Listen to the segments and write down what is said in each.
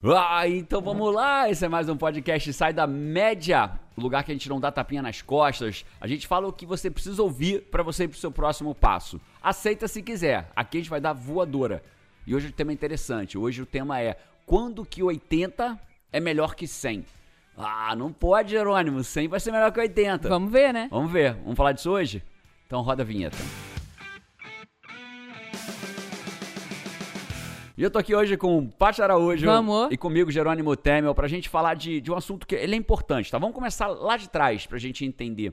Ah, então vamos lá! Esse é mais um podcast Sai da Média, lugar que a gente não dá tapinha nas costas. A gente fala o que você precisa ouvir para você ir pro seu próximo passo. Aceita se quiser. Aqui a gente vai dar voadora. E hoje o tema é interessante. Hoje o tema é quando que 80 é melhor que 100? Ah, não pode, Jerônimo. 100 vai ser melhor que 80. Vamos ver, né? Vamos ver. Vamos falar disso hoje? Então roda a vinheta. E eu tô aqui hoje com o Paty Araújo Vamos. e comigo, Jerônimo Temel, pra gente falar de, de um assunto que ele é importante, tá? Vamos começar lá de trás pra gente entender.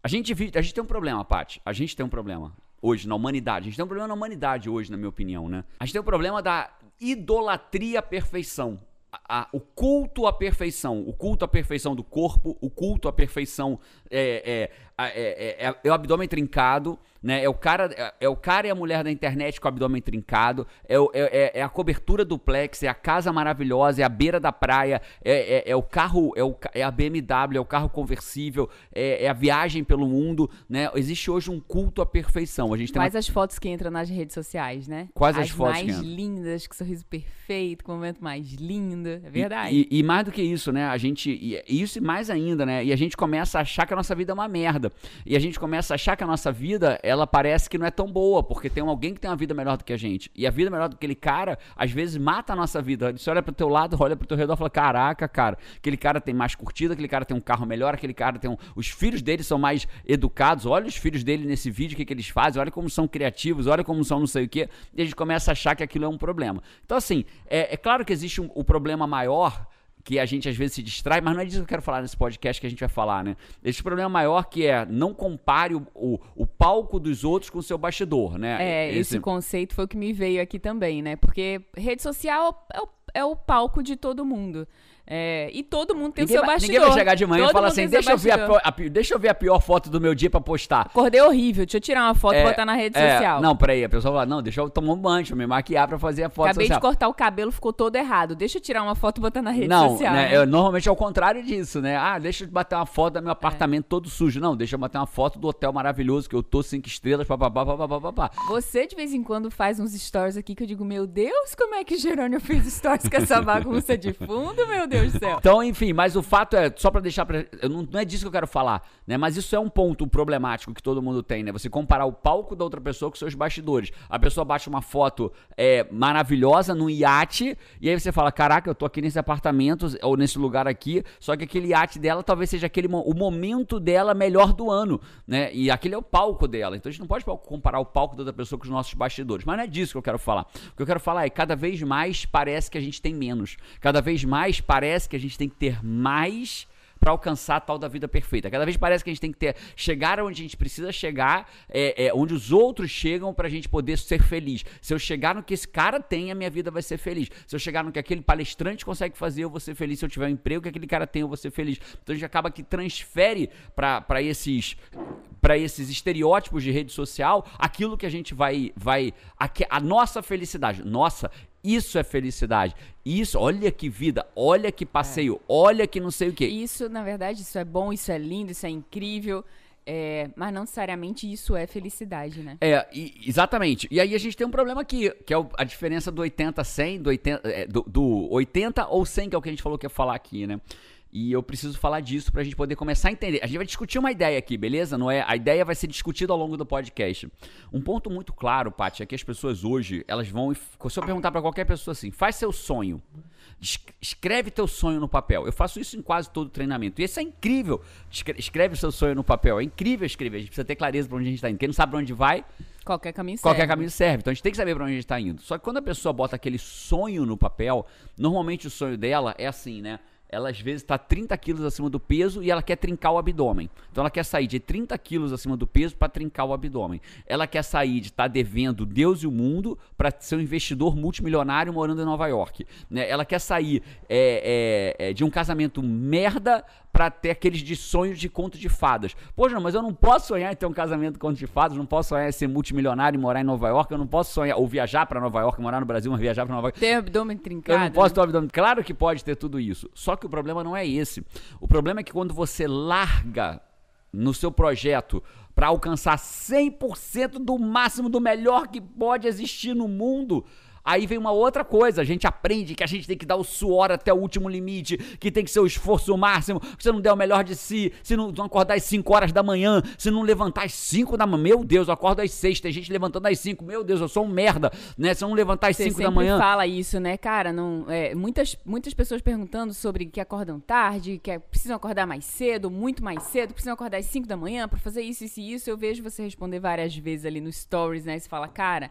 A gente, a gente tem um problema, Paty. A gente tem um problema hoje na humanidade. A gente tem um problema na humanidade hoje, na minha opinião, né? A gente tem um problema da idolatria à perfeição. A, a, o culto à perfeição, o culto à perfeição do corpo, o culto à perfeição é, é, é, é, é o abdômen trincado, né? É o cara, é, é, o cara e a mulher da internet com o abdômen trincado, é, o, é, é, a cobertura duplex, é a casa maravilhosa, é a beira da praia, é, é, é o carro, é, o, é a BMW, é o carro conversível, é, é, a viagem pelo mundo, né? Existe hoje um culto à perfeição. A gente tem Quais uma... as fotos que entram nas redes sociais, né? Quais as, as fotos mais que lindas, com sorriso perfeito, com o momento mais lindo, é verdade. E, e, e, mais do que isso, né? A gente. E, isso e mais ainda, né? E a gente começa a achar que a nossa vida é uma merda. E a gente começa a achar que a nossa vida, ela parece que não é tão boa, porque tem alguém que tem uma vida melhor do que a gente. E a vida melhor do que aquele cara, às vezes mata a nossa vida. Você olha pro teu lado, olha pro teu redor e fala: caraca, cara, aquele cara tem mais curtida, aquele cara tem um carro melhor, aquele cara tem um. Os filhos dele são mais educados. Olha os filhos dele nesse vídeo, o que, que eles fazem, olha como são criativos, olha como são não sei o quê. E a gente começa a achar que aquilo é um problema. Então, assim, é, é claro que existe um, o problema maior que a gente às vezes se distrai, mas não é disso que eu quero falar nesse podcast que a gente vai falar, né? Esse problema maior que é não compare o, o, o palco dos outros com o seu bastidor, né? É, esse... esse conceito foi o que me veio aqui também, né? Porque rede social é o, é o palco de todo mundo. É, e todo mundo tem ninguém o seu vai, bastidor. Ninguém vai chegar de manhã todo e falar assim, deixa eu, ver a, a, deixa eu ver a pior foto do meu dia pra postar. Acordei horrível, deixa eu tirar uma foto é, e botar na rede é, social. Não, peraí, a pessoa fala, não, deixa eu tomar um banho, deixa eu me maquiar pra fazer a foto Acabei social. de cortar o cabelo, ficou todo errado. Deixa eu tirar uma foto e botar na rede não, social. Né, né? eu, normalmente é o contrário disso, né? Ah, deixa eu bater uma foto do meu apartamento todo sujo. Não, deixa eu bater uma foto do hotel maravilhoso que eu tô cinco estrelas, papapá, papapá, papapá. Você de vez em quando faz uns stories aqui que eu digo, meu Deus, como é que Jerônimo fez stories com essa bagunça de fundo, meu Deus do céu. Então, enfim, mas o fato é, só pra deixar pra, não, não é disso que eu quero falar, né? Mas isso é um ponto problemático que todo mundo tem, né? Você comparar o palco da outra pessoa com seus bastidores. A pessoa bate uma foto é, maravilhosa num iate, e aí você fala, caraca, eu tô aqui nesse apartamento, ou nesse lugar aqui, só que aquele iate dela talvez seja aquele, o momento dela melhor do ano, né? E aquele é o palco dela. Então a gente não pode comparar o palco da outra pessoa com os nossos bastidores. Mas não é disso que eu quero falar. O que eu quero falar é, cada vez mais parece que a gente tem menos. Cada vez mais parece que a gente tem que ter mais para alcançar a tal da vida perfeita. Cada vez parece que a gente tem que ter chegar onde a gente precisa chegar, é, é, onde os outros chegam para a gente poder ser feliz. Se eu chegar no que esse cara tem, a minha vida vai ser feliz. Se eu chegar no que aquele palestrante consegue fazer, eu vou ser feliz. Se eu tiver um emprego que aquele cara tem, eu vou ser feliz. Então a gente acaba que transfere para esses para esses estereótipos de rede social aquilo que a gente vai vai a, a nossa felicidade. Nossa, isso é felicidade. Isso, olha que vida, olha que passeio, é. olha que não sei o que. Isso, na verdade, isso é bom, isso é lindo, isso é incrível. É, mas não necessariamente isso é felicidade, né? É, e, exatamente. E aí a gente tem um problema aqui, que é o, a diferença do 80 a 100, do 80, é, do, do 80 ou 100, que é o que a gente falou que ia falar aqui, né? E eu preciso falar disso pra gente poder começar a entender. A gente vai discutir uma ideia aqui, beleza? Não é? A ideia vai ser discutida ao longo do podcast. Um ponto muito claro, Paty, é que as pessoas hoje, elas vão. Se eu perguntar para qualquer pessoa assim, faz seu sonho. Escreve teu sonho no papel. Eu faço isso em quase todo treinamento. E isso é incrível. Escreve o seu sonho no papel. É incrível escrever. A gente precisa ter clareza para onde a gente está indo. Quem não sabe para onde vai, Qualquer caminho Qualquer serve. caminho serve. Então a gente tem que saber para onde a gente está indo. Só que quando a pessoa bota aquele sonho no papel, normalmente o sonho dela é assim, né? Ela às vezes está 30 quilos acima do peso e ela quer trincar o abdômen. Então ela quer sair de 30 quilos acima do peso para trincar o abdômen. Ela quer sair de estar tá devendo Deus e o mundo para ser um investidor multimilionário morando em Nova York. Né? Ela quer sair é, é, é, de um casamento merda para ter aqueles de sonhos de conto de fadas. Poxa, mas eu não posso sonhar em ter um casamento de conto de fadas, não posso sonhar em ser multimilionário e morar em Nova York, eu não posso sonhar ou viajar para Nova York, morar no Brasil, mas viajar para Nova York. Ter abdômen trincado. Eu não posso ter um abdômen. Claro que pode ter tudo isso. Só que o problema não é esse. O problema é que quando você larga no seu projeto para alcançar 100% do máximo do melhor que pode existir no mundo, Aí vem uma outra coisa, a gente aprende que a gente tem que dar o suor até o último limite, que tem que ser o esforço máximo, se você não der o melhor de si, se não, acordar às 5 horas da manhã, se não levantar às 5 da manhã, meu Deus, eu acordo às 6, tem gente levantando às 5, meu Deus, eu sou um merda, né? Se eu não levantar às 5 da manhã... fala isso, né, cara? Não, é, muitas, muitas pessoas perguntando sobre que acordam tarde, que é, precisam acordar mais cedo, muito mais cedo, precisam acordar às 5 da manhã para fazer isso, isso e isso. Eu vejo você responder várias vezes ali no stories, né? Você fala, cara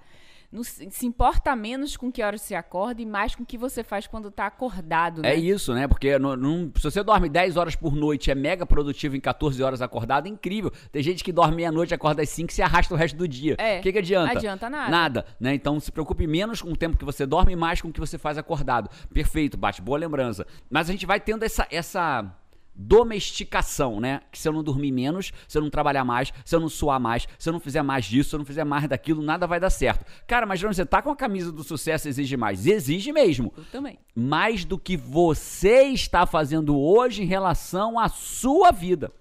não se importa menos com que horas você acorda e mais com o que você faz quando tá acordado, né? É isso, né? Porque não, não, se você dorme 10 horas por noite é mega produtivo em 14 horas acordado, é incrível. Tem gente que dorme meia-noite, acorda às 5 e se arrasta o resto do dia. É. O que, que adianta? Adianta nada. Nada, né? Então se preocupe menos com o tempo que você dorme e mais com o que você faz acordado. Perfeito, bate boa lembrança. Mas a gente vai tendo essa essa domesticação, né? Que se eu não dormir menos, se eu não trabalhar mais, se eu não suar mais, se eu não fizer mais disso, se eu não fizer mais daquilo, nada vai dar certo. Cara, mas você tá com a camisa do sucesso exige mais. Exige mesmo. Eu também. Mais do que você está fazendo hoje em relação à sua vida.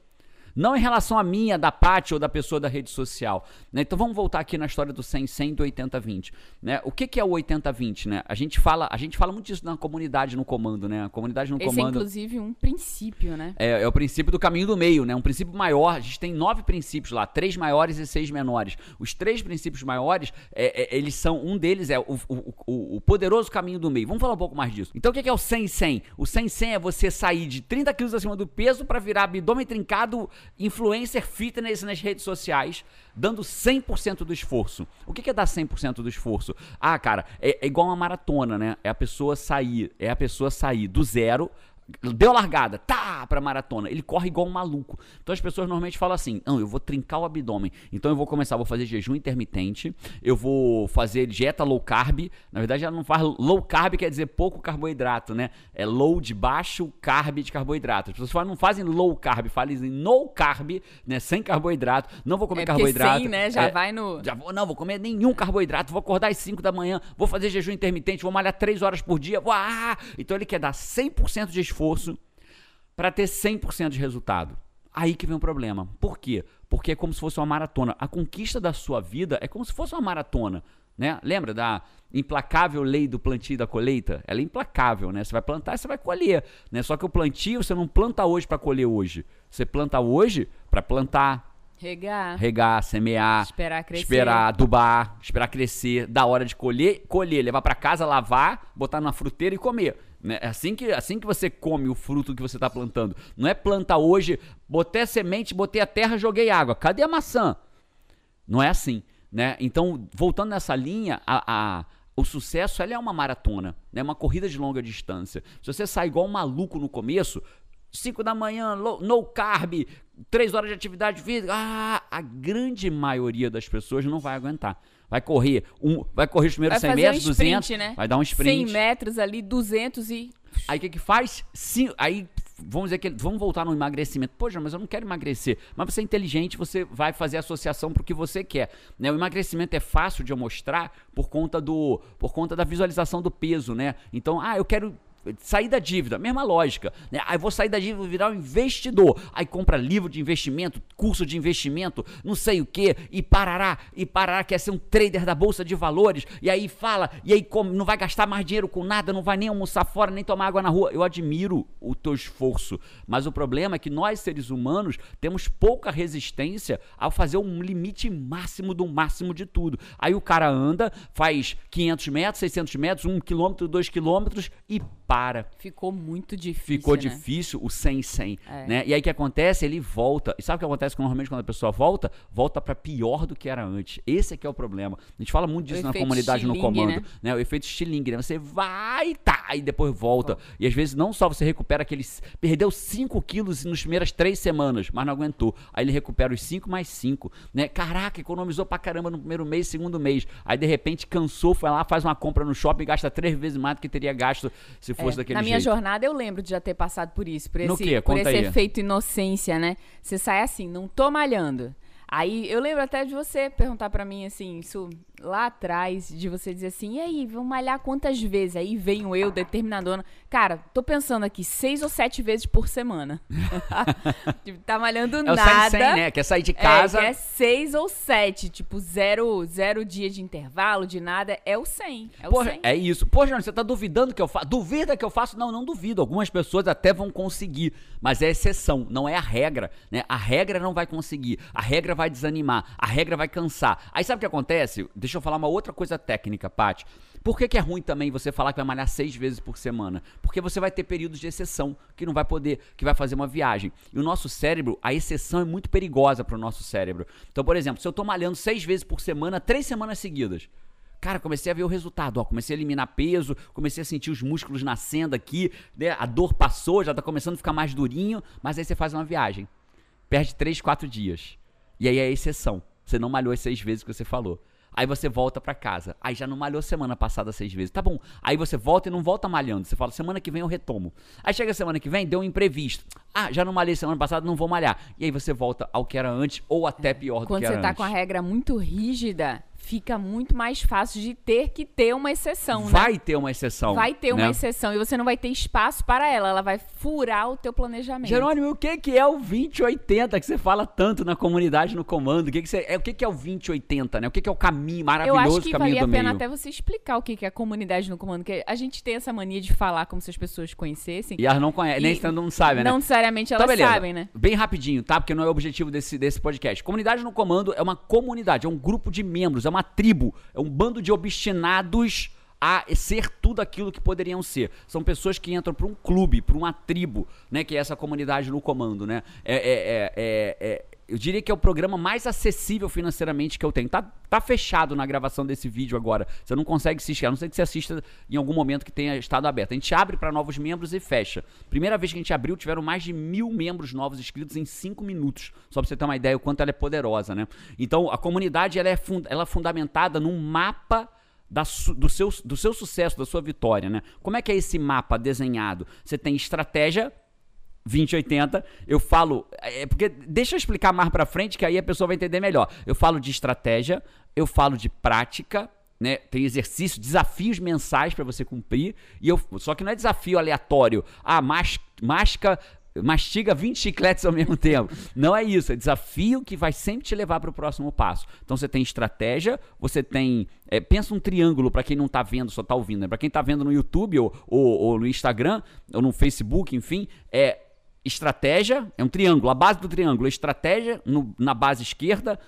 Não em relação a minha, da Paty ou da pessoa da rede social. Né? Então vamos voltar aqui na história do 100-100 e do 80-20. Né? O que, que é o 80-20? Né? A, gente fala, a gente fala muito disso na comunidade no comando. Né? A comunidade no Esse comando. é inclusive um princípio, né? É, é, o princípio do caminho do meio, né? Um princípio maior. A gente tem nove princípios lá, três maiores e seis menores. Os três princípios maiores, é, é, eles são. Um deles é o, o, o, o, poderoso caminho do meio. Vamos falar um pouco mais disso. Então o que é o 100-100? O 100-100 é você sair de 30 quilos acima do peso para virar abdômen trincado, influencer fitness nas redes sociais, dando 100% do esforço. O que é dar 100% do esforço? Ah, cara, é, é igual uma maratona, né? É a pessoa sair, é a pessoa sair do zero deu largada, tá, pra maratona. Ele corre igual um maluco. Então as pessoas normalmente falam assim: não, eu vou trincar o abdômen. Então eu vou começar, vou fazer jejum intermitente, eu vou fazer dieta low carb. Na verdade, ela não faz low carb, quer dizer pouco carboidrato, né? É low de baixo, carb de carboidrato. As pessoas não fazem low carb, fazem no carb, né? Sem carboidrato. Não vou comer é carboidrato. Sim, né? Já é, vai no. Já vou, não, vou comer nenhum carboidrato. Vou acordar às 5 da manhã, vou fazer jejum intermitente, vou malhar 3 horas por dia. Vou, ah! Então ele quer dar 100% de esforço esforço para ter 100% de resultado. Aí que vem o problema. Por quê? Porque é como se fosse uma maratona. A conquista da sua vida é como se fosse uma maratona. Né? Lembra da implacável lei do plantio e da colheita? Ela é implacável, né? Você vai plantar e você vai colher. Né? Só que o plantio você não planta hoje para colher hoje. Você planta hoje para plantar, Regar. Regar, semear. Esperar crescer. Esperar adubar, esperar crescer. Da hora de colher, colher. Levar para casa, lavar, botar na fruteira e comer. Né? É assim que, assim que você come o fruto que você está plantando. Não é planta hoje, botei a semente, botei a terra, joguei água. Cadê a maçã? Não é assim. Né? Então, voltando nessa linha, a, a o sucesso é uma maratona, é né? uma corrida de longa distância. Se você sai igual um maluco no começo, 5 da manhã, low, no carb, 3 horas de atividade física, ah, a grande maioria das pessoas não vai aguentar. Vai correr, um, vai correr os primeiros vai 100 metros, um sprint, 200, né? vai dar um sprint. 100 metros ali, 200 e... Aí o que que faz? Sim, aí vamos dizer que vamos voltar no emagrecimento. Poxa, mas eu não quero emagrecer. Mas você é inteligente, você vai fazer associação para o que você quer. Né? O emagrecimento é fácil de eu mostrar por conta do por conta da visualização do peso, né? Então, ah, eu quero sair da dívida, mesma lógica. Né? Aí vou sair da dívida virar um investidor. Aí compra livro de investimento, curso de investimento, não sei o que, e parará, e parará, quer ser um trader da Bolsa de Valores, e aí fala, e aí come, não vai gastar mais dinheiro com nada, não vai nem almoçar fora, nem tomar água na rua. Eu admiro o teu esforço, mas o problema é que nós, seres humanos, temos pouca resistência ao fazer um limite máximo do máximo de tudo. Aí o cara anda, faz 500 metros, 600 metros, 1 quilômetro, 2 quilômetros e para. Ficou muito difícil. Ficou né? difícil o 100-100. É. Né? E aí o que acontece? Ele volta. E sabe o que acontece normalmente quando a pessoa volta? Volta para pior do que era antes. Esse aqui é o problema. A gente fala muito disso na comunidade no comando. Né? né? O efeito estilingue, né? Você vai, tá, e depois volta. Oh. E às vezes não só você recupera aqueles. Perdeu 5 quilos nas primeiras 3 semanas, mas não aguentou. Aí ele recupera os 5 mais 5. Né? Caraca, economizou pra caramba no primeiro mês, segundo mês. Aí de repente cansou, foi lá, faz uma compra no shopping e gasta três vezes mais do que teria gasto se fosse é, daquele Na minha jeito. jornada eu lembro de já ter passado por isso, por esse, por Conta esse aí. efeito inocência, né? Você sai assim, não tô malhando. Aí eu lembro até de você perguntar para mim assim, isso lá atrás de você dizer assim, e aí, vamos malhar quantas vezes? Aí venho eu, determinadona. Cara, tô pensando aqui, seis ou sete vezes por semana. tipo, tá malhando É nada. 100, 100, né? Quer sair de casa. É, é seis ou sete. Tipo, zero, zero dia de intervalo, de nada. É o 100. É o 100. é isso. Pô, Jânio, você tá duvidando que eu faço? Duvida que eu faço? Não, não duvido. Algumas pessoas até vão conseguir, mas é exceção, não é a regra, né? A regra não vai conseguir, a regra vai desanimar, a regra vai cansar. Aí sabe o que acontece? Deixa eu falar uma outra coisa técnica, Paty. Por que, que é ruim também você falar que vai malhar seis vezes por semana? Porque você vai ter períodos de exceção que não vai poder, que vai fazer uma viagem. E o nosso cérebro, a exceção é muito perigosa para o nosso cérebro. Então, por exemplo, se eu tô malhando seis vezes por semana, três semanas seguidas, Cara, comecei a ver o resultado, ó, comecei a eliminar peso, comecei a sentir os músculos nascendo aqui, né? A dor passou, já tá começando a ficar mais durinho, mas aí você faz uma viagem. Perde 3, 4 dias. E aí é exceção. Você não malhou as seis vezes que você falou. Aí você volta pra casa. Aí já não malhou semana passada seis vezes. Tá bom. Aí você volta e não volta malhando. Você fala, semana que vem eu retomo. Aí chega a semana que vem, deu um imprevisto. Ah, já não malhei semana passada, não vou malhar. E aí você volta ao que era antes, ou até pior do Quando que você era tá antes. com a regra muito rígida, fica muito mais fácil de ter que ter uma exceção, né? Vai ter uma exceção. Vai ter uma né? exceção e você não vai ter espaço para ela. Ela vai furar o teu planejamento. Jerônimo, o que, que é o 2080 que você fala tanto na comunidade no comando? O que, que, você, é, o que, que é o 2080, né? O que, que é o caminho Eu maravilhoso acho que caminho valia a pena meio? até você explicar o que que é a comunidade no comando, porque a gente tem essa mania de falar como se as pessoas conhecessem. E elas não conhecem, nem E todo mundo sabe, né? Não necessariamente elas Então, sabem, né? Bem rapidinho, tá? Porque não é o objetivo desse, desse podcast. Comunidade no Comando é uma comunidade, é um grupo de membros, é uma tribo, é um bando de obstinados a ser tudo aquilo que poderiam ser. São pessoas que entram para um clube, para uma tribo, né? Que é essa comunidade no comando, né? É, é- é- é- é- eu diria que é o programa mais acessível financeiramente que eu tenho. Tá, tá fechado na gravação desse vídeo agora. Você não consegue assistir, a não ser que você assista em algum momento que tenha estado aberto. A gente abre para novos membros e fecha. Primeira vez que a gente abriu, tiveram mais de mil membros novos inscritos em cinco minutos. Só pra você ter uma ideia o quanto ela é poderosa, né? Então, a comunidade ela é, fun- ela é fundamentada num mapa do, seu, do seu sucesso, da sua vitória, né? Como é que é esse mapa desenhado? Você tem estratégia, 2080, eu falo, é porque deixa eu explicar mais pra frente que aí a pessoa vai entender melhor. Eu falo de estratégia, eu falo de prática, né? Tem exercício, desafios mensais pra você cumprir e eu só que não é desafio aleatório. Ah, mas, masca mastiga 20 chicletes ao mesmo tempo. Não é isso, é desafio que vai sempre te levar para o próximo passo. Então você tem estratégia, você tem. é, pensa um triângulo para quem não tá vendo, só tá ouvindo. Né? Para quem tá vendo no YouTube ou, ou, ou no Instagram, ou no Facebook, enfim, é estratégia, é um triângulo. A base do triângulo é estratégia no- na base esquerda,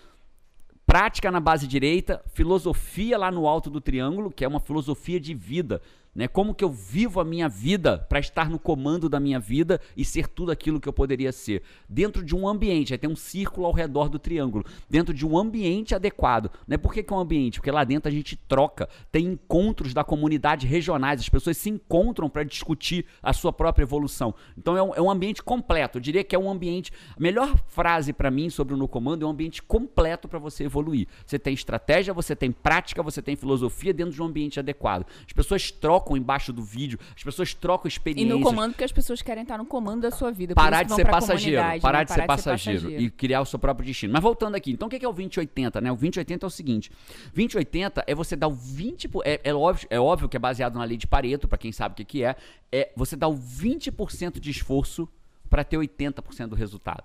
prática na base direita, filosofia lá no alto do triângulo, que é uma filosofia de vida. Né? Como que eu vivo a minha vida para estar no comando da minha vida e ser tudo aquilo que eu poderia ser. Dentro de um ambiente, aí tem um círculo ao redor do triângulo. Dentro de um ambiente adequado. Né? Por que, que é um ambiente? Porque lá dentro a gente troca, tem encontros da comunidade regionais, as pessoas se encontram para discutir a sua própria evolução. Então é um, é um ambiente completo. Eu diria que é um ambiente. A melhor frase para mim sobre o No Comando é um ambiente completo para você evoluir. Você tem estratégia, você tem prática, você tem filosofia dentro de um ambiente adequado. As pessoas trocam embaixo do vídeo, as pessoas trocam E experiências. no comando, porque as pessoas querem estar no comando da sua vida. Parar isso de ser passageiro. Parar, né? de, ser passageiro e criar o seu próprio destino. Mas voltando aqui, então o que é o 2080, né? O 2080 é o seguinte: 2080 é você dar o 20%. po- É, é, óbvio, é óbvio que é baseado na lei de Pareto, pra quem sabe o que, que é. É você dar o 20% de esforço pra ter 80% do resultado.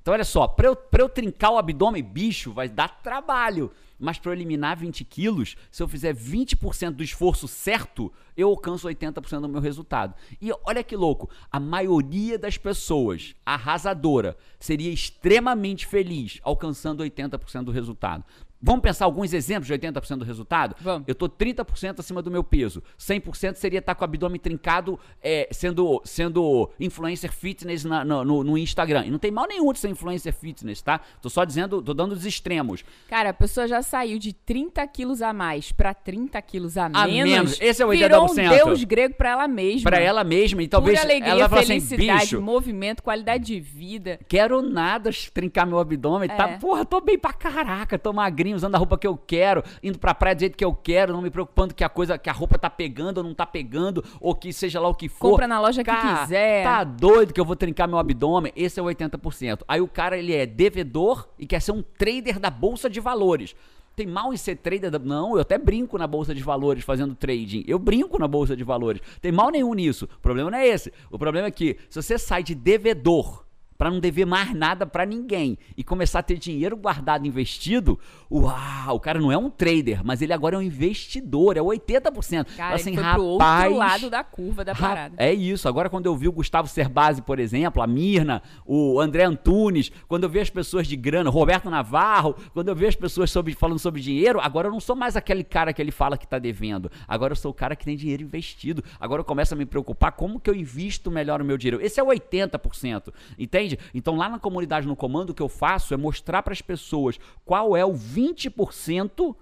Então, olha só, pra eu, eu trincar o abdômen, bicho, vai dar trabalho. Mas pra eu eliminar 20 quilos, se eu fizer 20% do esforço certo, eu alcanço 80% do meu resultado. E olha que louco, a maioria das pessoas, arrasadora, seria extremamente feliz alcançando 80% do resultado. Vamos pensar alguns exemplos de 80% do resultado? Vamos. Eu tô 30% acima do meu peso. 100% seria estar com o abdômen trincado, é, sendo, sendo influencer fitness na- no, no- no Instagram. E não tem mal nenhum de ser influencer fitness, tá? Tô só dizendo, tô dando os extremos. Cara, a pessoa já saiu de 30 quilos a mais pra 30 quilos a, A menos. menos. Esse é o Virou um 80%. deus grego pra ela mesma. Pra ela mesma, e talvez Pura alegria, ela fala assim, felicidade, bicho, movimento, qualidade de vida. quero nada trincar meu abdômen, tá? É. Porra, tô bem pra caraca, tô magrinho, usando a roupa que eu quero, indo pra praia do jeito que eu quero, não me preocupando que a coisa, que a roupa tá pegando ou não tá pegando, ou que seja lá o que for. Compra na loja que quiser. Tá doido que eu vou trincar meu abdômen? Esse é o 80%. Aí o cara, ele é devedor e quer ser um trader da bolsa de valores. Tem mal em ser trader? Não, eu até brinco na bolsa de valores fazendo trading. Eu brinco na bolsa de valores. Tem mal nenhum nisso. O problema não é esse. O problema é que se você sai de devedor para não dever mais nada para ninguém e começar a ter dinheiro guardado investido, uau, o cara não é um trader, mas ele agora é um investidor, é 80%. Cara, assim, ele foi rapaz, outro lado da curva da Ra- parada. É isso. Agora, quando eu vi o Gustavo Cerbasi, por exemplo, a Mirna, o André Antunes, quando eu vi as pessoas de grana, Roberto Navarro, quando eu vi as pessoas sobre- falando sobre dinheiro, agora eu não sou mais aquele cara que ele fala que tá devendo. Agora eu sou o cara que tem dinheiro investido. Agora eu começo a me preocupar como que eu invisto melhor o meu dinheiro. Esse é o 80%. Entende? Então, lá na comunidade no comando, o que eu faço é mostrar para as pessoas qual é o 20%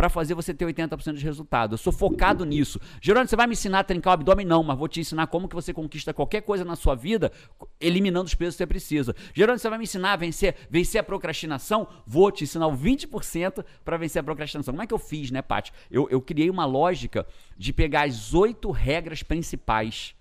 para fazer você ter 80% de resultado. Eu sou focado nisso. Gerônimo, você vai me ensinar a trincar o abdômen? Não, mas vou te ensinar como que você conquista qualquer coisa na sua vida, eliminando os pesos que você precisa. Gerônimo, você vai me ensinar a vencer, vencer a procrastinação? Vou te ensinar o 20% para vencer a procrastinação. Como é que eu fiz, né, Paty? Eu, eu criei uma lógica de pegar as oito regras principais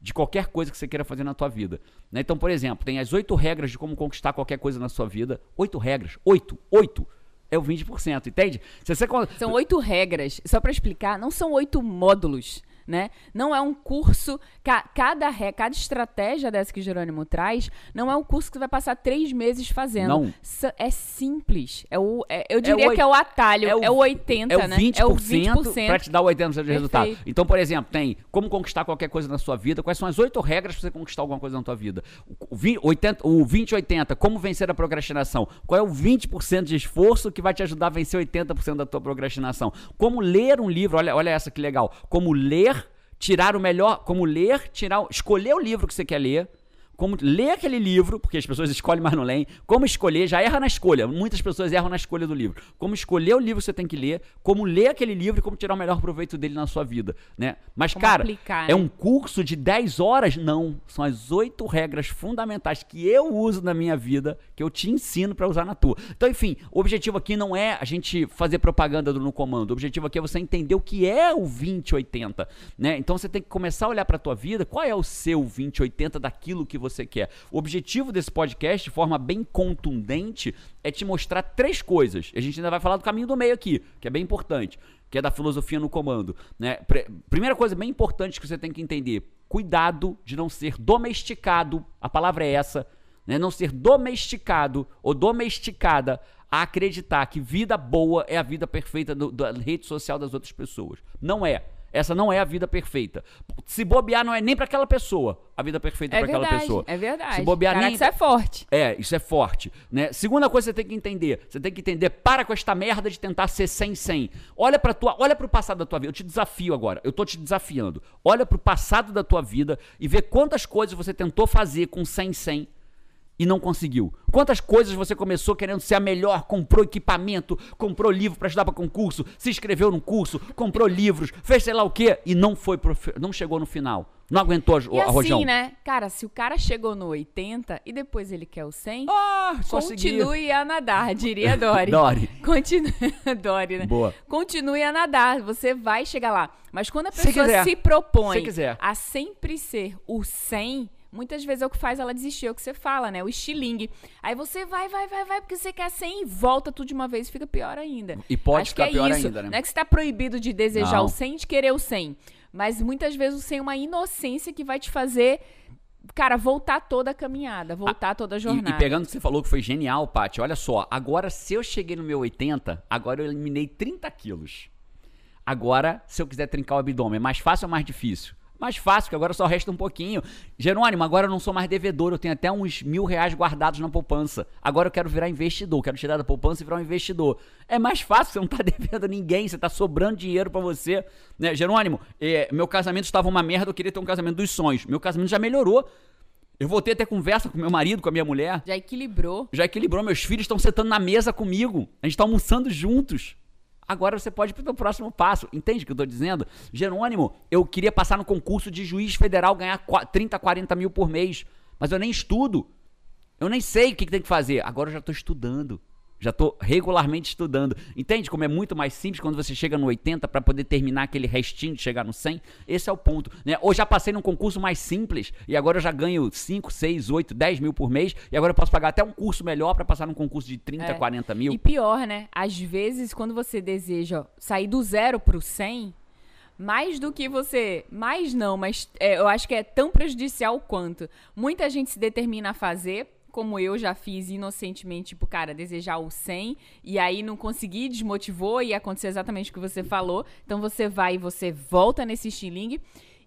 de qualquer coisa que você queira fazer na tua vida. né? Então, por exemplo, tem as oito regras de como conquistar qualquer coisa na sua vida. Oito regras. Oito. Oito. É o 20%, entende? Se você... São oito regras. Só pra explicar, não são oito módulos, né? Não é um curso. ca- cada, re- cada estratégia dessa que Jerônimo traz, não é um curso que você vai passar três meses fazendo. Não. É simples. É o, é- eu diria oi- que é o atalho. É o, 80, é o né? 20%, é o 20%. para te dar o 80% de resultado. Perfeito. Então, por exemplo, tem como conquistar qualquer coisa na sua vida, quais são as oito regras para você conquistar alguma coisa na tua vida. O, o, 20, 80, o 20-80, como vencer a procrastinação. Qual é o 20% de esforço que vai te ajudar a vencer 80% da tua procrastinação. Como ler um livro, olha, olha essa que legal. Como ler, tirar o melhor, como ler, tirar, escolher o livro que você quer ler, como ler aquele livro, porque as pessoas escolhem, mas não leem, como escolher, já erra na escolha, muitas pessoas erram na escolha do livro, como escolher o livro que você tem que ler, como ler aquele livro e como tirar o melhor proveito dele na sua vida, né? Mas, Como cara, aplicar, é um curso de 10 horas? Não, são as oito regras fundamentais que eu uso na minha vida, que eu te ensino para usar na tua. Então, enfim, o objetivo aqui não é a gente fazer propaganda do No Comando, o objetivo aqui é você entender o que é o 2080, né? Então, você tem que começar a olhar para tua vida, qual é o seu 2080 daquilo que você quer. O objetivo desse podcast, de forma bem contundente, é te mostrar três coisas. A gente ainda vai falar do caminho do meio aqui, que é bem importante, que é da filosofia no comando, né? Primeira coisa bem importante que você tem que entender: cuidado de não ser domesticado. A palavra é essa, né? Não ser domesticado ou domesticada a acreditar que vida boa é a vida perfeita do- da rede social das outras pessoas. Não é. Essa não é a vida perfeita. Se bobear, não é nem para aquela pessoa a vida perfeita É para aquela pessoa. é verdade. Se bobear, Caraca, nem. isso é forte. É, isso é forte, né? Segunda coisa que você tem que entender, você tem que entender, para com esta merda de tentar ser 100 100. Olha para tua, olha pro passado da tua vida. Eu te desafio agora. Eu tô te desafiando. Olha pro passado da tua vida e vê quantas coisas você tentou fazer com 100 100 e não conseguiu. Quantas coisas você começou querendo ser a melhor, comprou equipamento, comprou livro para estudar para concurso, se inscreveu num curso, comprou livros, fez sei lá o quê e não foi não chegou no final. Não aguentou a, E a assim, rojão. né? Cara, se o cara chegou no 80 e depois ele quer o 100, Ah, consegui. continue a nadar, diria Dori. Dori. Continue, Dori, né? Boa. Continue a nadar, você vai chegar lá. Mas quando a Se pessoa quiser. se propõe Se a sempre ser o 100, muitas vezes é o que faz ela desistir, é o que você fala, né? O estilingue. Aí você vai, vai, vai, vai, porque você quer 100 e volta tudo de uma vez e fica pior ainda. E pode Acho ficar é pior isso. ainda, né? Não é que você tá proibido de desejar Não. o 100, de querer o 100. Mas muitas vezes o 100 é uma inocência que vai te fazer, cara, voltar toda a caminhada, voltar toda a E, jornada. e pegando o que você falou que foi genial, Paty, olha só. Agora, se eu cheguei no meu 80, agora eu eliminei 30 quilos. Agora, se eu quiser trincar o abdômen, é mais fácil ou mais difícil? Mais fácil, porque agora só resta um pouquinho. Jerônimo, agora eu não sou mais devedor, eu tenho até uns mil reais guardados na poupança. Agora eu quero virar investidor, quero tirar da poupança e virar um investidor. É mais fácil, você não tá devendo a ninguém, você tá sobrando dinheiro pra você. Né? Jerônimo, eh, meu casamento estava uma merda, eu queria ter um casamento dos sonhos. Meu casamento já melhorou. Eu voltei a ter conversa com meu marido, com a minha mulher Já equilibrou. já equilibrou, meus filhos estão sentando na mesa comigo, a gente tá almoçando juntos. Agora você pode ir pro próximo passo. Entende o que eu tô dizendo? Jerônimo, eu queria passar no concurso de juiz federal, ganhar qua- 30, 40 mil por mês. Mas eu nem estudo. Eu nem sei o que, que tem que fazer. Agora eu já tô estudando. Já tô regularmente estudando. Entende como é muito mais simples quando você chega no 80 para poder terminar aquele restinho de chegar no 100? Esse é o ponto. Né? Ou já passei num concurso mais simples e agora eu já ganho 5, 6, 8, 10 mil por mês e agora eu posso pagar até um curso melhor para passar num concurso de 30, É. 40 mil. E pior, né? Às vezes, quando você deseja sair do zero pro 100, mais do que você. Mais não, mas é, eu acho que é tão prejudicial quanto. Muita gente se determina a fazer. Como eu já fiz inocentemente, tipo, cara, desejar o 100 e aí não conseguir, desmotivou e aconteceu exatamente o que você falou. Então você vai e você volta nesse estilingue.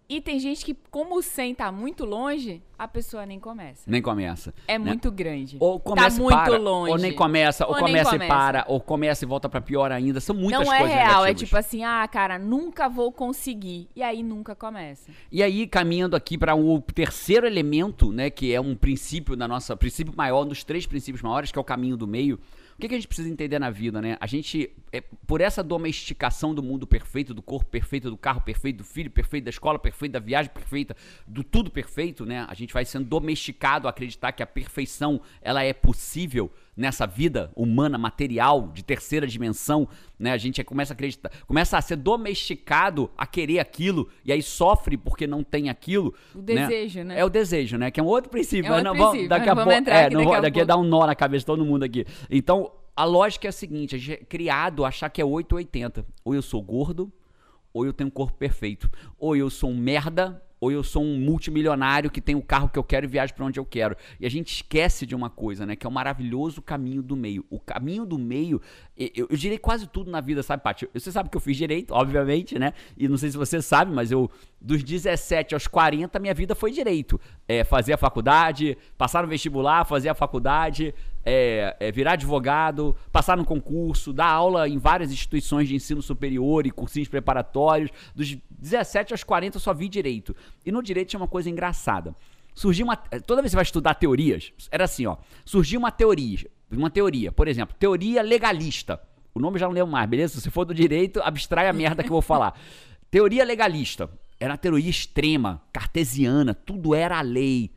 E tem gente que, como o 100 tá muito longe, a pessoa nem começa. Nem começa. É né? muito grande. Ou começa tá e muito para, longe. ou nem começa, ou, Ou nem começa, e começa. para, ou começa e volta pra pior ainda. São muitas não é coisas real, é negativas. tipo assim, ah, cara, nunca vou conseguir. E aí nunca começa. E aí, caminhando aqui para o terceiro elemento, né, que é um princípio da nossa, princípio maior, um dos três princípios maiores, que é o caminho do meio. O que, que a gente precisa entender na vida, né? A gente, é, por essa domesticação do mundo perfeito, do corpo perfeito, do carro perfeito, do filho perfeito, da escola perfeita, da viagem perfeita, do tudo perfeito, né? A gente vai sendo domesticado a acreditar que a perfeição, ela é possível nessa vida humana, material, de terceira dimensão, né? A gente começa a acreditar, começa a ser domesticado a querer aquilo e aí sofre porque não tem aquilo. O desejo, né? É o desejo, né? Que é um outro princípio. É outro não vamos, princípio, daqui mas a pouco, vamos é, aqui não daqui a daqui a pouco. dar um nó na cabeça de todo mundo aqui. Então, a lógica é a seguinte, a gente é criado achar que é 880. Ou eu sou gordo, ou eu tenho um corpo perfeito. Ou eu sou um merda, ou eu sou um multimilionário que tem o carro que eu quero e viajo pra onde eu quero. E a gente esquece de uma coisa, né? Que é o maravilhoso caminho do meio. O caminho do meio, eu, eu direi quase tudo na vida, sabe, Paty? Você sabe que eu fiz direito, obviamente, né? E não sei se você sabe, mas eu, dos 17 aos 40, minha vida foi direito. É, fazer a faculdade, passar no vestibular, fazer a faculdade, é, é, virar advogado, passar no concurso, dar aula em várias instituições de ensino superior e cursinhos preparatórios. Dos 17 aos 40 eu só vi direito. E no direito tinha uma coisa engraçada. Surgiu uma. Toda vez que você vai estudar teorias, era assim, ó. Surgiu uma teoria. Uma teoria, por exemplo, teoria legalista. O nome já não lembro mais, beleza? Se for do direito, abstrai a merda que eu vou falar. Teoria legalista. Era uma teoria extrema, cartesiana, tudo era a lei.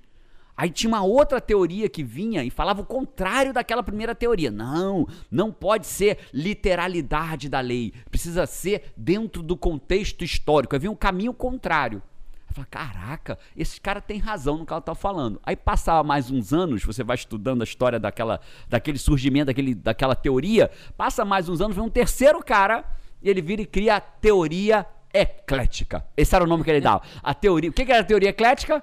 Aí tinha uma outra teoria que vinha e falava o contrário daquela primeira teoria. Não, não pode ser literalidade da lei. Precisa ser dentro do contexto histórico. Aí um caminho contrário. Eu falei, caraca, esse cara tem razão no que ela tá falando. Aí passava mais uns anos, você vai estudando a história daquela, daquele surgimento, daquele, daquela teoria, passa mais uns anos, vem um terceiro cara e ele vira e cria a teoria eclética. Esse era o nome que ele dava. A teoria. O que que era a teoria eclética?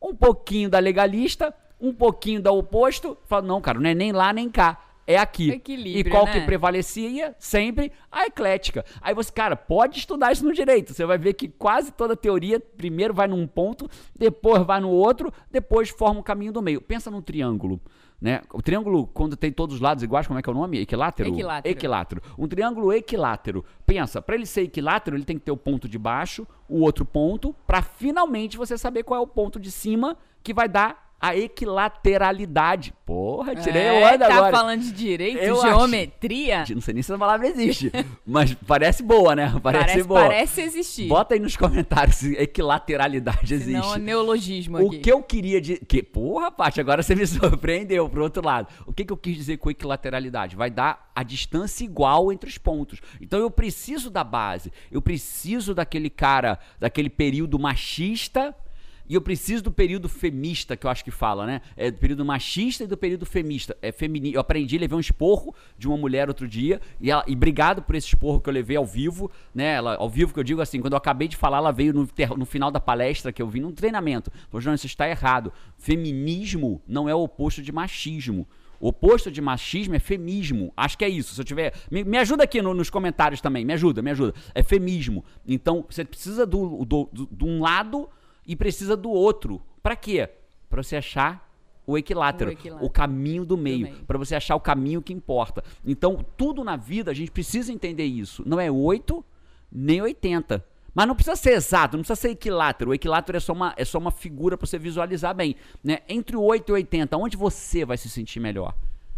Um pouquinho da legalista, um pouquinho da oposto. Fala, não, cara, não é nem lá nem cá. É aqui. Equilíbrio, e qual que né? prevalecia? Sempre a eclética. Aí você, cara, pode estudar isso no direito. Você vai ver que quase toda teoria primeiro vai num ponto, depois vai no outro, depois forma um caminho do meio. Pensa num triângulo. Né? O triângulo, quando tem todos os lados iguais, como é que é o nome? Equilátero? Equilátero. Equilátero. Um triângulo equilátero. Pensa, para ele ser equilátero, ele tem que ter o ponto de baixo, o outro ponto, para finalmente você saber qual é o ponto de cima que vai dar a equilateralidade. Porra, tirei é, o tá agora. falando de direito, Eu geometria? Não sei nem se essa palavra existe, mas parece boa, né? Parece, Parece, boa. parece existir. Bota aí nos comentários se equilateralidade Não, existe. é neologismo O aqui. que eu queria dizer. Que, porra, Paty, agora você me surpreendeu pro outro lado. O que, que eu quis dizer com equilateralidade? Vai dar a distância igual entre os pontos. Então eu preciso da base. Eu preciso daquele cara, daquele período machista. E eu preciso do período femista, que eu acho que fala, né? É do período machista e do período femista. É femini... Eu aprendi, levei um esporro de uma mulher outro dia, e, ela... e obrigado por esse esporro que eu levei ao vivo, né? Ela, ao vivo que eu digo assim, quando eu acabei de falar, ela veio no, ter- no final da palestra que eu vi num treinamento. Falou, João, isso está errado. Feminismo não é o oposto de machismo. O oposto de machismo é femismo. Acho que é isso. Se eu tiver. Me, me ajuda aqui no- nos comentários também. Me ajuda, me ajuda. É femismo. Então, você precisa do, do, do- de um lado e precisa do outro. Pra quê? Pra você achar o equilátero, O equilátero. o caminho do meio, meio. Pra você achar o caminho que importa. Então, tudo na vida a gente precisa entender isso. Não é 8 nem 80. Mas não precisa ser exato, não precisa ser equilátero. O equilátero é só uma, é só uma figura para você visualizar bem. Né? Entre o 8 e o 80, onde você vai se sentir melhor?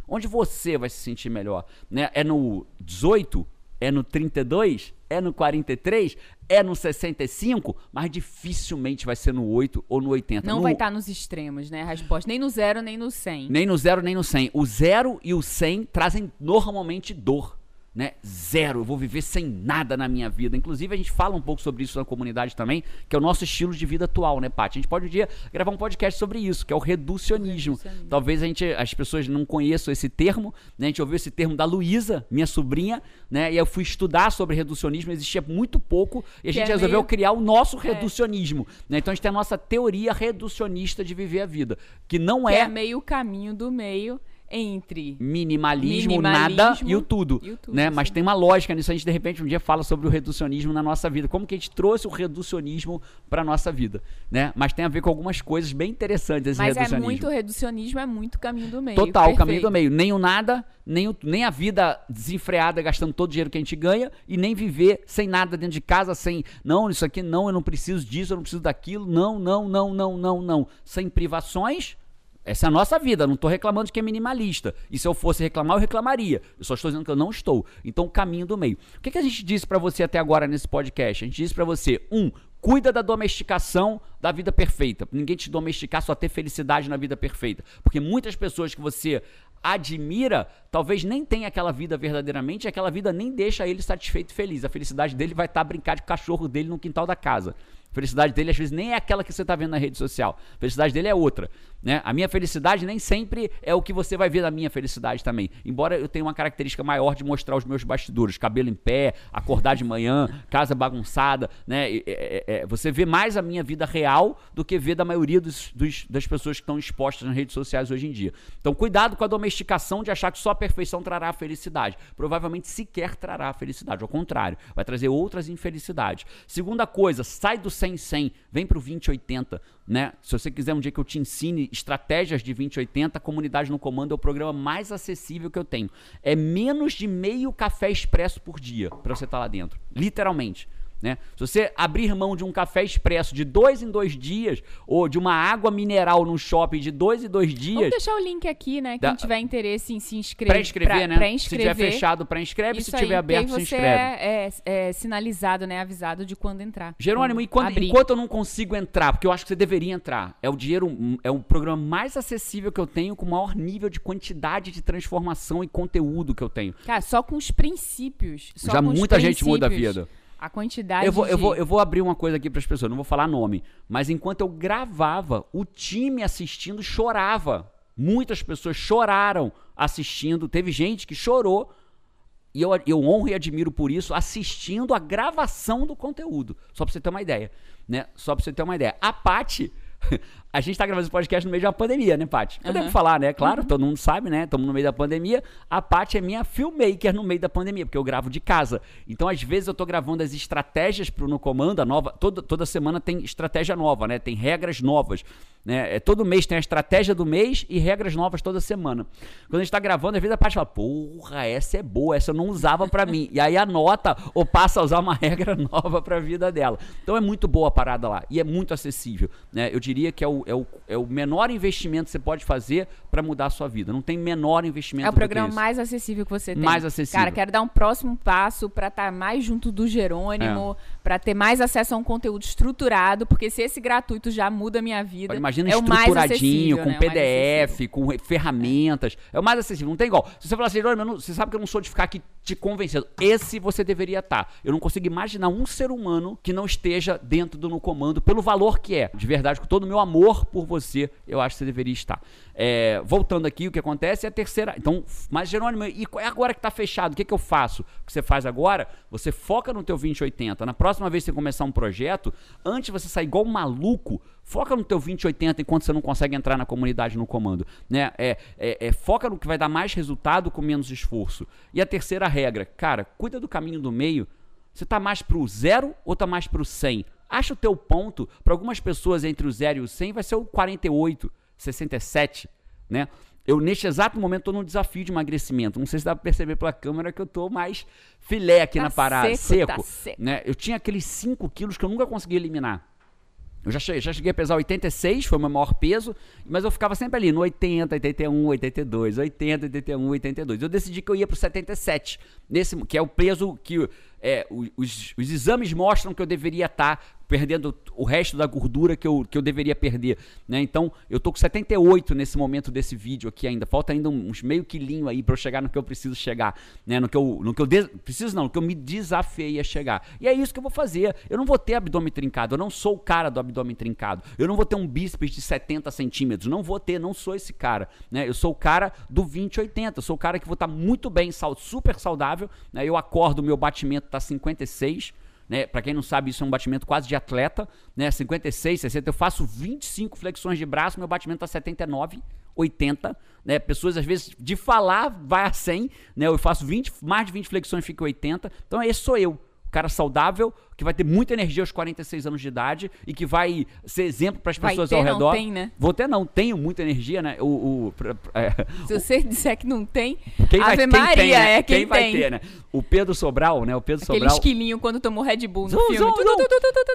Onde você vai se sentir melhor? Né? É no 18? É no 32? É no 43? É no 65? Mas dificilmente vai ser no 8 ou no 80. Não no... vai estar nos extremos, né? A resposta. Nem no 0, nem no 100. Nem no 0, nem no 100. O 0 e o 100 trazem normalmente dor né? Zero, eu vou viver sem nada na minha vida. Inclusive, a gente fala um pouco sobre isso na comunidade também, que é o nosso estilo de vida atual, né, Paty? A gente pode um dia gravar um podcast sobre isso, que é o reducionismo. reducionismo. Talvez a gente, as pessoas não conheçam esse termo, né? A gente ouviu esse termo da Luísa, minha sobrinha, né? E eu fui estudar sobre reducionismo, existia muito pouco, e a gente é resolveu meio... criar o nosso é. reducionismo. Né? Então a gente tem a nossa teoria reducionista de viver a vida, que não que é. É meio caminho do meio entre minimalismo, minimalismo nada e o tudo, e o tudo né? Mas tem uma lógica nisso. A gente de repente um dia fala sobre o reducionismo na nossa vida, como que a gente trouxe o reducionismo para nossa vida, né? Mas tem a ver com algumas coisas bem interessantes esse Mas é reducionismo. é muito reducionismo, é muito caminho do meio. Total, perfeito. caminho do meio. Nem o nada, nem, o, nem a vida desenfreada gastando todo o dinheiro que a gente ganha e nem viver sem nada dentro de casa, sem não, isso aqui não, eu não preciso disso, eu não preciso daquilo, não, não, não, não, não, não, sem privações essa é a nossa vida, não estou reclamando de que é minimalista. E se eu fosse reclamar, eu reclamaria. Eu só estou dizendo que eu não estou. Então, caminho do meio. O que, que a gente disse para você até agora nesse podcast? A gente disse para você, um, cuida da domesticação da vida perfeita. Ninguém te domesticar, só ter felicidade na vida perfeita. Porque muitas pessoas que você admira, talvez nem tenha aquela vida verdadeiramente, aquela vida nem deixa ele satisfeito e feliz. A felicidade dele vai estar tá brincar de cachorro dele no quintal da casa. A felicidade dele, às vezes, nem é aquela que você está vendo na rede social. A felicidade dele é outra. Né? A minha felicidade nem sempre é o que você vai ver da minha felicidade também. Embora eu tenha uma característica maior de mostrar os meus bastidores, cabelo em pé, acordar de manhã, casa bagunçada. Né? É, é, é, você vê mais a minha vida real do que vê da maioria dos, dos, das pessoas que estão expostas nas redes sociais hoje em dia. Então, cuidado com a domesticação de achar que só a perfeição trará a felicidade. Provavelmente sequer trará a felicidade. Ao contrário, vai trazer outras infelicidades. Segunda coisa, sai do 100-100, vem para o 20-80. Né? Se você quiser um dia que eu te ensine estratégias de 2080, Comunidade no Comando é o programa mais acessível que eu tenho. É menos de meio café expresso por dia para você estar tá lá dentro. Literalmente. Né? Se você abrir mão de um café expresso de dois em dois dias, ou de uma água mineral no shopping de dois em dois dias. Vamos deixar o link aqui, né? Quem da... tiver interesse em se inscrever. Pré-inscrever, né? Pré se tiver fechado, pré-inscreve. Se tiver aberto, se inscreve. É, é, é, sinalizado, né? Avisado de quando entrar. Jerônimo, quando, enquanto eu não consigo entrar, porque eu acho que você deveria entrar, é o dinheiro, é o programa mais acessível que eu tenho, com o maior nível de quantidade de transformação e conteúdo que eu tenho. Cara, só com os princípios. Já muita gente muda a vida. A quantidade eu vou, de... eu vou, eu vou abrir uma coisa aqui para as pessoas, não vou falar nome, mas enquanto eu gravava, o time assistindo chorava. Muitas pessoas choraram assistindo. Teve gente que chorou e eu, eu honro e admiro por isso, assistindo a gravação do conteúdo. Só para você ter uma ideia, né? Só para você ter uma ideia. A Pati a gente tá gravando esse podcast no meio de uma pandemia, né, Paty? Eu uhum. devo falar, né? Claro, uhum. todo mundo sabe, né? Estamos no meio da pandemia. A Paty é minha filmmaker no meio da pandemia, porque eu gravo de casa. Então, às vezes, eu tô gravando as estratégias pro No Comando, a nova. Toda, toda semana tem estratégia nova, né? Tem regras novas. Né? É, todo mês tem a estratégia do mês e regras novas toda semana. Quando a gente tá gravando, às vezes a Paty fala, porra, essa é boa, essa eu não usava para mim. E aí anota ou passa a usar uma regra nova pra vida dela. Então é muito boa a parada lá. E é muito acessível. Né? Eu diria que é o, é o, é o menor investimento que você pode fazer para mudar a sua vida. Não tem menor investimento. É o programa mais acessível que você tem. Mais acessível. Cara, quero dar um próximo passo para estar tá mais junto do Jerônimo, é. para ter mais acesso a um conteúdo estruturado, porque se esse gratuito já muda a minha vida, imagina é estruturadinho, com né? PDF, com ferramentas. É o mais acessível. Não tem igual. Se você falar assim, Jerônimo, você sabe que eu não sou de ficar aqui te convencendo. Esse você deveria estar. Tá. Eu não consigo imaginar um ser humano que não esteja dentro do no comando pelo valor que é. De verdade, com todo o meu amor por você, eu acho que você deveria estar. É, voltando aqui, o que acontece é a terceira. Então, mas Jerônimo, e agora que está fechado, o que, que eu faço? O que você faz agora? Você foca no teu 2080. Na próxima vez que você começar um projeto, antes você sair igual um maluco, foca no teu 2080 enquanto você não consegue entrar na comunidade no comando. Né? É, é, é, foca no que vai dar mais resultado com menos esforço. E a terceira regra, cara, cuida do caminho do meio. Você está mais para o zero ou está mais para o 100? Acha o teu ponto. Para algumas pessoas, entre o zero e o 100 vai ser o 48. 67, né? Eu, neste exato momento, estou num desafio de emagrecimento. Não sei se dá para perceber pela câmera que eu estou mais filé aqui tá na parada, seco. seco, tá seco. Né? Eu tinha aqueles 5 quilos que eu nunca consegui eliminar. Eu já cheguei, já cheguei a pesar 86, foi o meu maior peso, mas eu ficava sempre ali no 80, 81, 82, 80, 81, 82. Eu decidi que eu ia pro 77, nesse, que é o peso que é, os, os exames mostram que eu deveria estar tá perdendo o resto da gordura que eu, que eu deveria perder, né? Então, eu tô com 78 nesse momento desse vídeo aqui ainda. Falta ainda uns meio quilinho aí para eu chegar no que eu preciso chegar, né? No que eu, no que eu de, preciso não, no que eu me desafiei a chegar. E é isso que eu vou fazer. Eu não vou ter abdômen trincado, eu não sou o cara do abdômen trincado. Eu não vou ter um bíceps de 70 centímetros, não vou ter, não sou esse cara, né? Eu sou o cara do 20 80, eu sou o cara que vou estar tá muito bem, super saudável, né? Eu acordo, meu batimento tá 56, né? Para quem não sabe, isso é um batimento quase de atleta, né? 56, 60, eu faço 25 flexões de braço, meu batimento tá 79, 80, né? Pessoas às vezes de falar vai a 100, né? Eu faço 20, mais de 20 flexões, fica 80. Então esse sou eu cara saudável, que vai ter muita energia aos 46 anos de idade e que vai ser exemplo para as pessoas ter, ao redor. Não tem, né? Vou ter, não, tenho muita energia, né? O, o é, Se você disser que não tem, quem Ave vai, Maria quem tem, né? é quem, quem vai tem. ter, né? O Pedro Sobral, né? O Pedro Aquele Sobral. esquilinho quando tomou Red Bull no filme.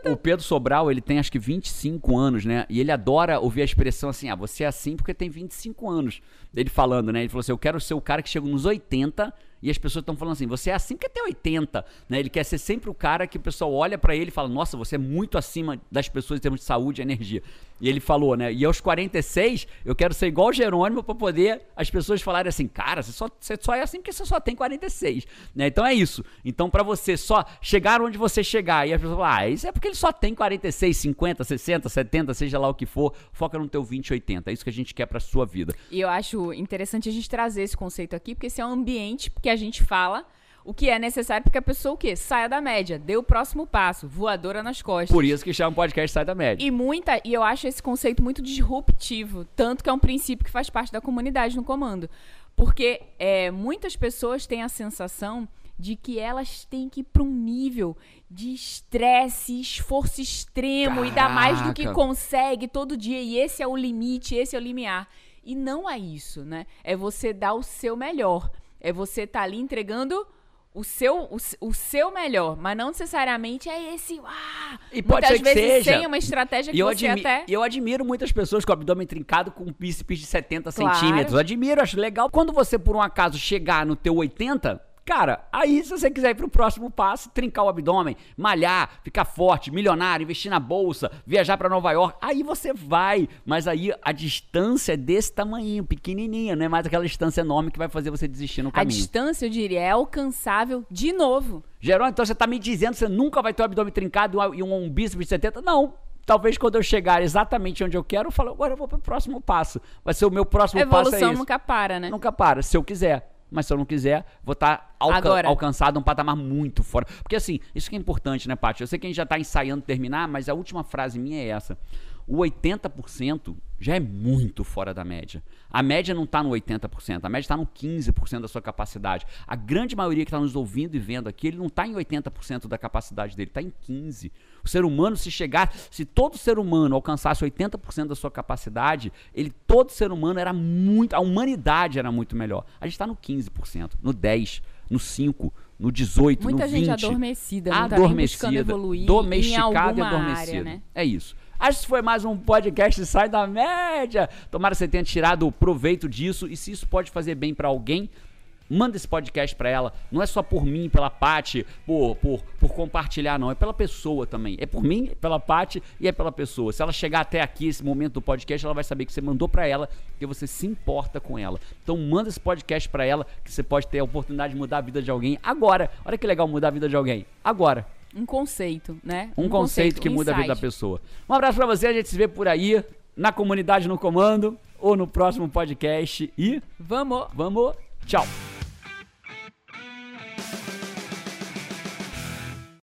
O Pedro Sobral, ele tem acho que 25 anos, né? E ele adora ouvir a expressão assim: ah, você é assim porque tem 25 anos. Ele falando, né? Ele falou assim: eu quero ser o cara que chega nos 80 e as pessoas estão falando assim: você é assim porque tem 80, né? Ele quer ser sempre o cara que o pessoal olha para ele e fala: nossa, você é muito acima das pessoas em termos de saúde e energia. E ele falou, né? E aos 46, eu quero ser igual Jerônimo para poder as pessoas falarem assim: cara, você só, você só é assim porque você só tem 46, né? Então é isso. Então, para você só chegar onde você chegar e as pessoas falam: ah, isso é porque ele só tem 46, 50, 60, 70, seja lá o que for, foca no teu 20, 80. É isso que a gente quer para sua vida. E eu acho interessante a gente trazer esse conceito aqui, porque esse é um ambiente que a gente fala o que é necessário para que a pessoa o quê? Saia da média, dê o próximo passo, voadora nas costas. Por isso que chama podcast Sai da Média. E muita, e eu acho esse conceito muito disruptivo, tanto que é um princípio que faz parte da comunidade no comando. Porque é, muitas pessoas têm a sensação de que elas têm que ir para um nível de estresse, esforço extremo e dar mais do que Caraca. consegue todo dia. E esse é o limite, esse é o limiar. E não é isso, né? É você dar o seu melhor. É você estar ali entregando o seu, o, o seu melhor. Mas não necessariamente é esse. Ah, E pode muitas ser que vezes seja. sem uma estratégia E que eu, você até. eu admiro muitas pessoas com o abdômen trincado com um bíceps de 70 Claro. centímetros. Admiro, acho legal. Quando você, por um acaso, chegar no teu 80, cara, aí se você quiser ir pro próximo passo, trincar o abdômen, malhar, ficar forte, milionário, investir na bolsa, viajar pra Nova York, aí você vai. Mas aí a distância é desse tamanho, pequenininha, não é mais aquela distância enorme que vai fazer você desistir no A caminho. distância, eu diria, é alcançável de novo. Geraldo, então você tá me dizendo que você nunca vai ter um abdômen trincado e um, um bíceps de 70? Não. Talvez quando eu chegar exatamente onde eu quero, eu falo, agora eu vou pro próximo passo. Vai ser o meu próximo A passo é evolução esse. nunca para, né? Nunca para, se eu quiser. Mas se eu não quiser, vou estar Agora. alcançado um patamar muito fora. Porque assim, isso que é importante, né, Paty? Eu sei que a gente já tá ensaiando terminar, mas a última frase minha é essa. O 80% já é muito fora da média. A média não está no 80%, a média está no 15% da sua capacidade. A grande maioria que está nos ouvindo e vendo aqui, ele não está em 80% da capacidade dele, está em 15%. O ser humano, se chegar, se todo ser humano alcançasse 80% da sua capacidade, ele, todo ser humano era muito, a humanidade era muito melhor. A gente está no 15%, no 10%, no 5%, no 18%, Muita no 20%. gente adormecida, não tá nem buscando evoluir domesticada e adormecida. área, né? É isso. Acho que foi mais um podcast Sai da Média. Tomara que você tenha tirado proveito disso. E se isso pode fazer bem pra alguém, manda esse podcast pra ela. Não é só por mim, pela Paty, por, por, por compartilhar, não. É pela pessoa também. É por mim, pela Paty e é pela pessoa. Se ela chegar até aqui, esse momento do podcast, ela vai saber que você mandou pra ela, que você se importa com ela. Então manda esse podcast pra ela, que você pode ter a oportunidade de mudar a vida de alguém agora. Olha que legal mudar a vida de alguém. Agora. Um conceito, né? Um, conceito, que um muda a vida da pessoa. Um abraço pra você, a gente se vê por aí, na comunidade no comando, ou no próximo podcast. E Vamos! vamos, tchau!